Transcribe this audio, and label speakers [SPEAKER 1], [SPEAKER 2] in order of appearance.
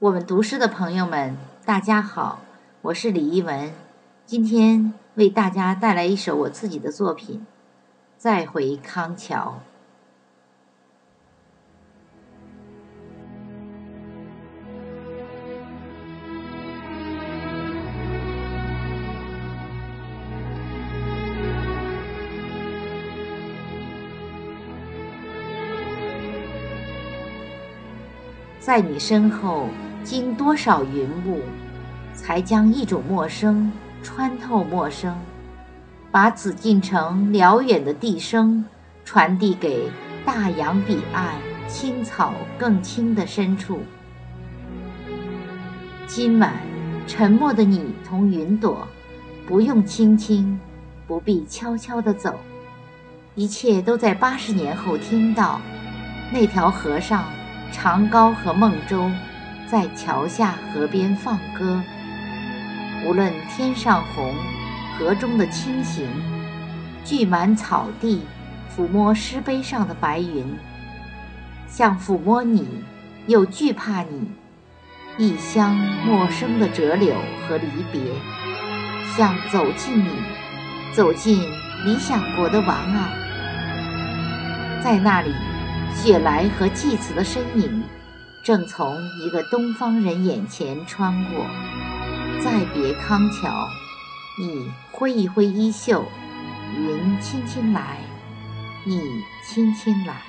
[SPEAKER 1] 我们读诗的朋友们，大家好，我是李一文，今天为大家带来一首我自己的作品《再回康桥》。在你身后，经多少云雾，才将一种陌生穿透陌生，把紫禁城辽远的笛声传递给大洋彼岸青草更青的深处。今晚，沉默的你同云朵，不用轻轻，不必悄悄地走，一切都在八十年后听到。那条河上。长篙和孟舟，在桥下河边放歌。无论天上红，河中的青行，聚满草地，抚摸石碑上的白云，像抚摸你，又惧怕你。异乡陌生的折柳和离别，像走进你，走进理想国的王啊，在那里。雪莱和祭慈的身影，正从一个东方人眼前穿过。再别康桥，你挥一挥衣袖，云轻轻来，你轻轻来。